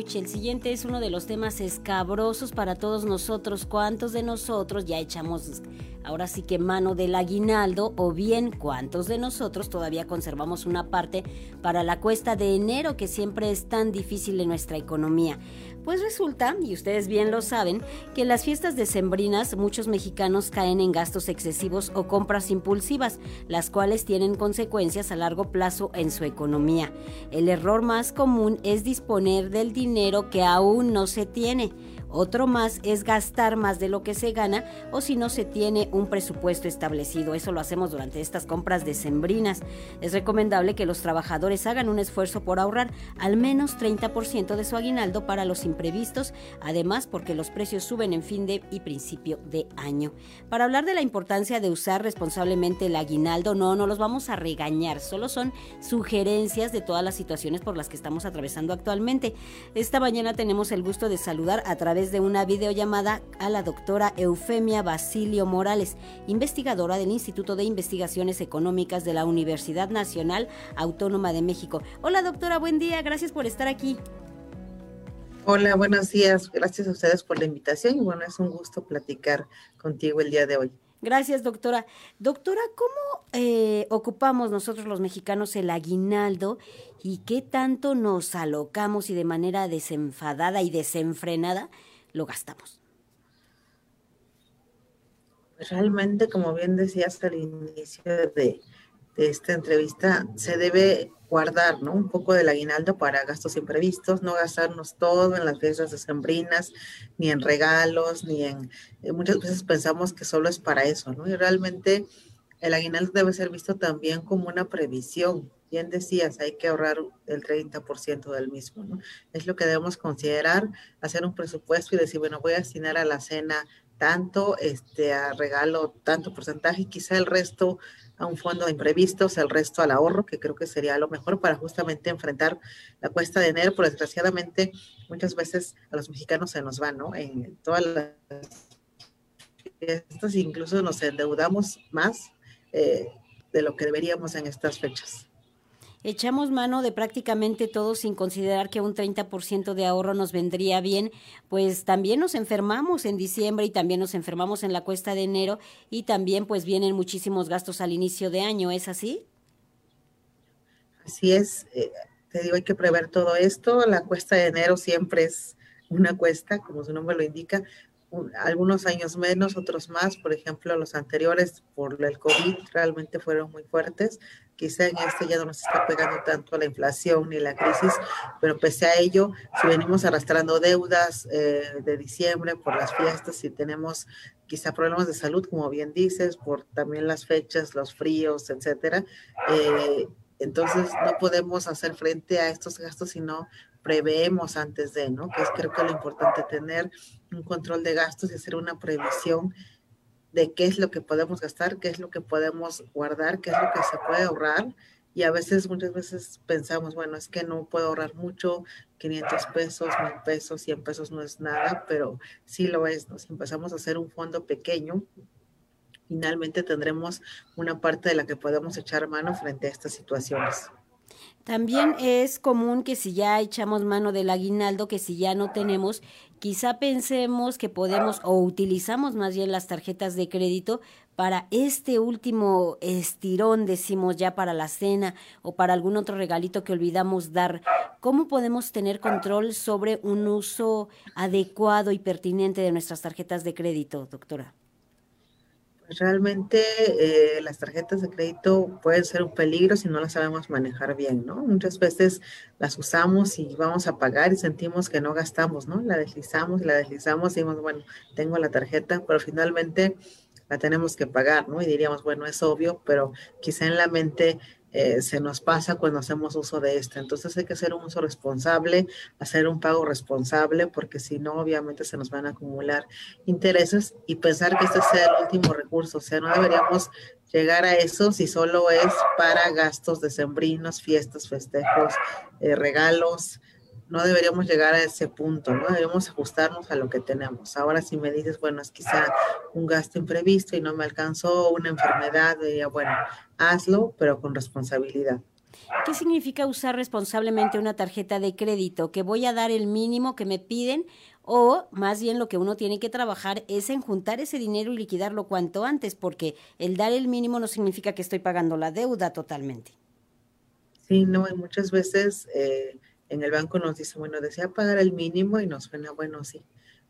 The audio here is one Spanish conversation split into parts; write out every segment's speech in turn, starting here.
El siguiente es uno de los temas escabrosos para todos nosotros. ¿Cuántos de nosotros ya echamos ahora sí que mano del aguinaldo o bien cuántos de nosotros todavía conservamos una parte para la cuesta de enero que siempre es tan difícil en nuestra economía? Pues resulta, y ustedes bien lo saben, que en las fiestas decembrinas muchos mexicanos caen en gastos excesivos o compras impulsivas, las cuales tienen consecuencias a largo plazo en su economía. El error más común es disponer del dinero que aún no se tiene otro más es gastar más de lo que se gana o si no se tiene un presupuesto establecido. Eso lo hacemos durante estas compras decembrinas. Es recomendable que los trabajadores hagan un esfuerzo por ahorrar al menos 30% de su aguinaldo para los imprevistos, además porque los precios suben en fin de y principio de año. Para hablar de la importancia de usar responsablemente el aguinaldo, no, no los vamos a regañar, solo son sugerencias de todas las situaciones por las que estamos atravesando actualmente. Esta mañana tenemos el gusto de saludar a través de una videollamada a la doctora Eufemia Basilio Morales, investigadora del Instituto de Investigaciones Económicas de la Universidad Nacional Autónoma de México. Hola doctora, buen día, gracias por estar aquí. Hola, buenos días, gracias a ustedes por la invitación y bueno, es un gusto platicar contigo el día de hoy. Gracias, doctora. Doctora, ¿cómo eh, ocupamos nosotros los mexicanos el aguinaldo y qué tanto nos alocamos y de manera desenfadada y desenfrenada lo gastamos. Realmente, como bien decías al inicio de, esta entrevista, se debe guardar ¿no? un poco del aguinaldo para gastos imprevistos, no gastarnos todo en las fiestas decembrinas, ni en regalos, ni en... Eh, muchas veces pensamos que solo es para eso, ¿no? Y realmente el aguinaldo debe ser visto también como una previsión, bien decías, hay que ahorrar el 30% del mismo, ¿no? Es lo que debemos considerar, hacer un presupuesto y decir, bueno, voy a destinar a la cena tanto, este, a regalo tanto porcentaje, y quizá el resto a un fondo de imprevistos, el resto al ahorro, que creo que sería lo mejor para justamente enfrentar la cuesta de enero, pero desgraciadamente muchas veces a los mexicanos se nos va, ¿no? En todas las fiestas incluso nos endeudamos más eh, de lo que deberíamos en estas fechas. Echamos mano de prácticamente todo sin considerar que un 30% de ahorro nos vendría bien, pues también nos enfermamos en diciembre y también nos enfermamos en la cuesta de enero y también pues vienen muchísimos gastos al inicio de año, ¿es así? Así es, eh, te digo, hay que prever todo esto, la cuesta de enero siempre es una cuesta, como su nombre lo indica, algunos años menos, otros más, por ejemplo, los anteriores por el COVID realmente fueron muy fuertes, quizá en este ya no nos está pegando tanto la inflación ni la crisis, pero pese a ello, si venimos arrastrando deudas eh, de diciembre por las fiestas, si tenemos quizá problemas de salud, como bien dices, por también las fechas, los fríos, etcétera, eh, entonces no podemos hacer frente a estos gastos si no preveemos antes de, ¿no? Que es creo que lo importante tener un control de gastos y hacer una previsión de qué es lo que podemos gastar, qué es lo que podemos guardar, qué es lo que se puede ahorrar. Y a veces, muchas veces pensamos, bueno, es que no puedo ahorrar mucho, 500 pesos, 1000 pesos, 100 pesos no es nada, pero sí lo es. ¿no? Si empezamos a hacer un fondo pequeño, finalmente tendremos una parte de la que podemos echar mano frente a estas situaciones. También es común que si ya echamos mano del aguinaldo, que si ya no tenemos, quizá pensemos que podemos o utilizamos más bien las tarjetas de crédito para este último estirón, decimos ya para la cena o para algún otro regalito que olvidamos dar. ¿Cómo podemos tener control sobre un uso adecuado y pertinente de nuestras tarjetas de crédito, doctora? Realmente eh, las tarjetas de crédito pueden ser un peligro si no las sabemos manejar bien, ¿no? Muchas veces las usamos y vamos a pagar y sentimos que no gastamos, ¿no? La deslizamos la deslizamos y decimos, bueno, tengo la tarjeta, pero finalmente la tenemos que pagar, ¿no? Y diríamos, bueno, es obvio, pero quizá en la mente eh, se nos pasa cuando hacemos uso de esta. Entonces hay que hacer un uso responsable, hacer un pago responsable, porque si no, obviamente se nos van a acumular intereses y pensar que este sea el último recurso. O sea, no deberíamos llegar a eso si solo es para gastos decembrinos, fiestas, festejos, eh, regalos, no deberíamos llegar a ese punto, ¿no? Debemos ajustarnos a lo que tenemos. Ahora si me dices, bueno, es quizá un gasto imprevisto y no me alcanzó una enfermedad, diría, bueno, hazlo, pero con responsabilidad. ¿Qué significa usar responsablemente una tarjeta de crédito? ¿Que voy a dar el mínimo que me piden o más bien lo que uno tiene que trabajar es en juntar ese dinero y liquidarlo cuanto antes, porque el dar el mínimo no significa que estoy pagando la deuda totalmente. Sí, no, y muchas veces eh, en el banco nos dice, bueno, desea pagar el mínimo y nos suena, bueno, sí,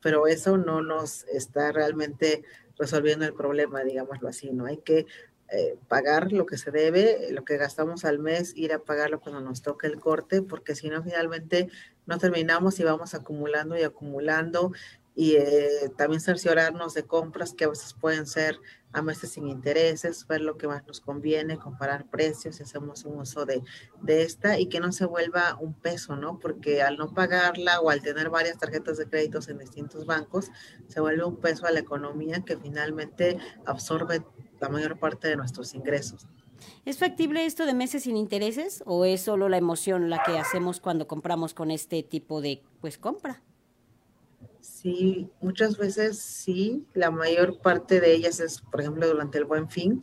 pero eso no nos está realmente resolviendo el problema, digámoslo así, ¿no? Hay que eh, pagar lo que se debe, lo que gastamos al mes, ir a pagarlo cuando nos toque el corte, porque si no, finalmente no terminamos y vamos acumulando y acumulando y eh, también cerciorarnos de compras que a veces pueden ser a meses sin intereses, ver lo que más nos conviene, comparar precios, si hacemos un uso de, de, esta y que no se vuelva un peso, ¿no? Porque al no pagarla o al tener varias tarjetas de créditos en distintos bancos, se vuelve un peso a la economía que finalmente absorbe la mayor parte de nuestros ingresos. ¿Es factible esto de meses sin intereses o es solo la emoción la que hacemos cuando compramos con este tipo de pues compra? Sí, muchas veces sí, la mayor parte de ellas es, por ejemplo, durante el buen fin,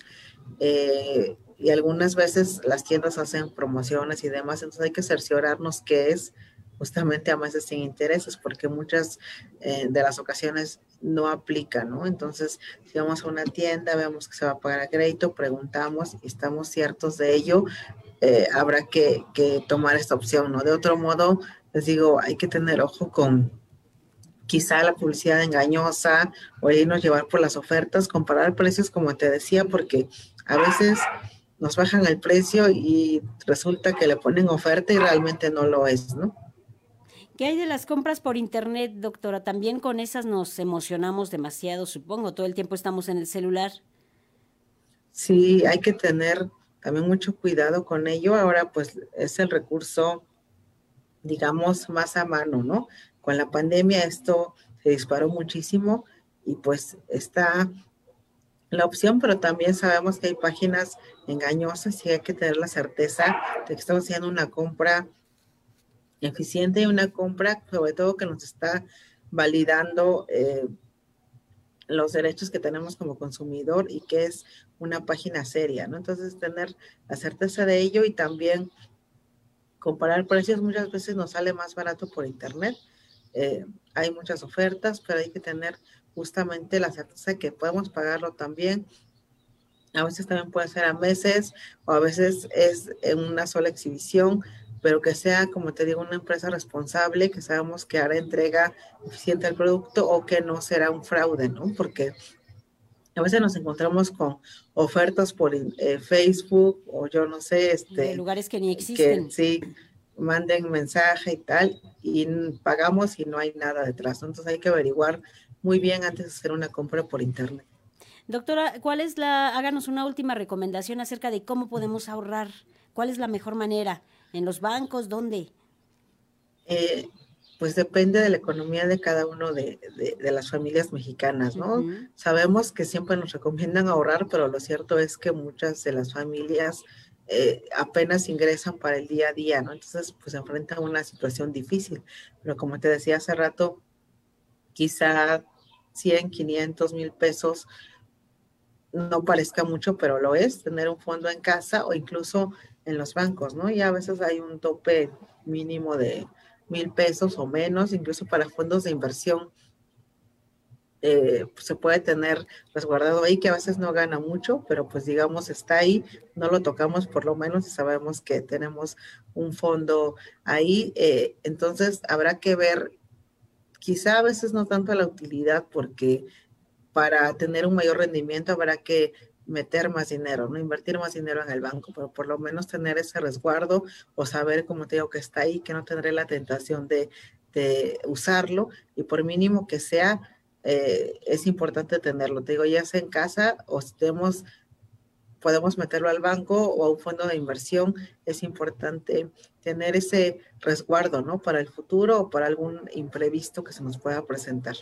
eh, y algunas veces las tiendas hacen promociones y demás, entonces hay que cerciorarnos que es justamente a meses sin intereses, porque muchas eh, de las ocasiones no aplica, ¿no? Entonces, si vamos a una tienda, vemos que se va a pagar a crédito, preguntamos y estamos ciertos de ello, eh, habrá que, que, tomar esta opción, ¿no? De otro modo, les digo, hay que tener ojo con quizá la publicidad engañosa o irnos llevar por las ofertas, comparar precios, como te decía, porque a veces nos bajan el precio y resulta que le ponen oferta y realmente no lo es, ¿no? ¿Qué hay de las compras por internet, doctora? También con esas nos emocionamos demasiado, supongo. Todo el tiempo estamos en el celular. Sí, hay que tener también mucho cuidado con ello. Ahora, pues, es el recurso, digamos, más a mano, ¿no? Con la pandemia esto se disparó muchísimo y pues está la opción, pero también sabemos que hay páginas engañosas y hay que tener la certeza de que estamos haciendo una compra eficiente y una compra, sobre todo que nos está validando eh, los derechos que tenemos como consumidor y que es una página seria, ¿no? Entonces, tener la certeza de ello y también comparar precios muchas veces nos sale más barato por internet. Eh, hay muchas ofertas, pero hay que tener justamente la certeza de que podemos pagarlo también. A veces también puede ser a meses o a veces es en una sola exhibición pero que sea, como te digo, una empresa responsable, que sabemos que hará entrega eficiente al producto o que no será un fraude, ¿no? Porque a veces nos encontramos con ofertas por eh, Facebook o yo no sé, este... De lugares que ni existen. Que, sí, manden mensaje y tal, y pagamos y no hay nada detrás. Entonces hay que averiguar muy bien antes de hacer una compra por internet. Doctora, ¿cuál es la, háganos una última recomendación acerca de cómo podemos ahorrar? ¿Cuál es la mejor manera? ¿En los bancos? ¿Dónde? Eh, pues depende de la economía de cada uno de, las familias mexicanas, ¿no? Sabemos que siempre nos recomiendan ahorrar, pero lo cierto es que muchas de las familias eh, apenas ingresan para el día a día, ¿no? Entonces, pues se enfrentan a una situación difícil. Pero como te decía hace rato, quizá 100, 500 mil pesos no parezca mucho, pero lo es, tener un fondo en casa o incluso en los bancos, ¿no? Y a veces hay un tope mínimo de mil pesos o menos, incluso para fondos de inversión. Eh, pues, se puede tener resguardado ahí, que a veces no gana mucho, pero pues digamos está ahí, no lo tocamos por lo menos y sabemos que tenemos un fondo ahí. Eh, entonces habrá que ver, quizá a veces no tanto la utilidad, porque para tener un mayor rendimiento habrá que meter más dinero, no invertir más dinero en el banco, pero por lo menos tener ese resguardo o saber, como te digo, que está ahí, que no tendré la tentación de, usarlo y por mínimo que sea, eh, es importante tenerlo. Te digo, ya sea en casa o estemos, podemos meterlo al banco o a un fondo de inversión, es importante tener ese resguardo, ¿no? Para el futuro o para algún imprevisto que se nos pueda presentar.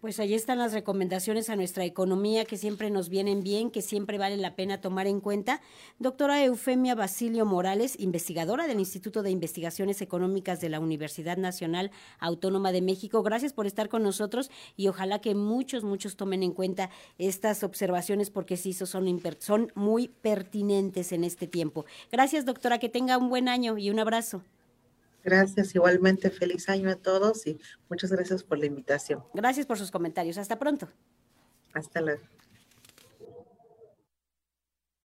Pues ahí están las recomendaciones a nuestra economía que siempre nos vienen bien, que siempre vale la pena tomar en cuenta. Doctora Eufemia Basilio Morales, investigadora del Instituto de Investigaciones Económicas de la Universidad Nacional Autónoma de México, gracias por estar con nosotros y ojalá que muchos, muchos tomen en cuenta estas observaciones porque sí, son, son muy pertinentes en este tiempo. Gracias, doctora, que tenga un buen año y un abrazo. Gracias, igualmente feliz año a todos y muchas gracias por la invitación. Gracias por sus comentarios. Hasta pronto. Hasta luego.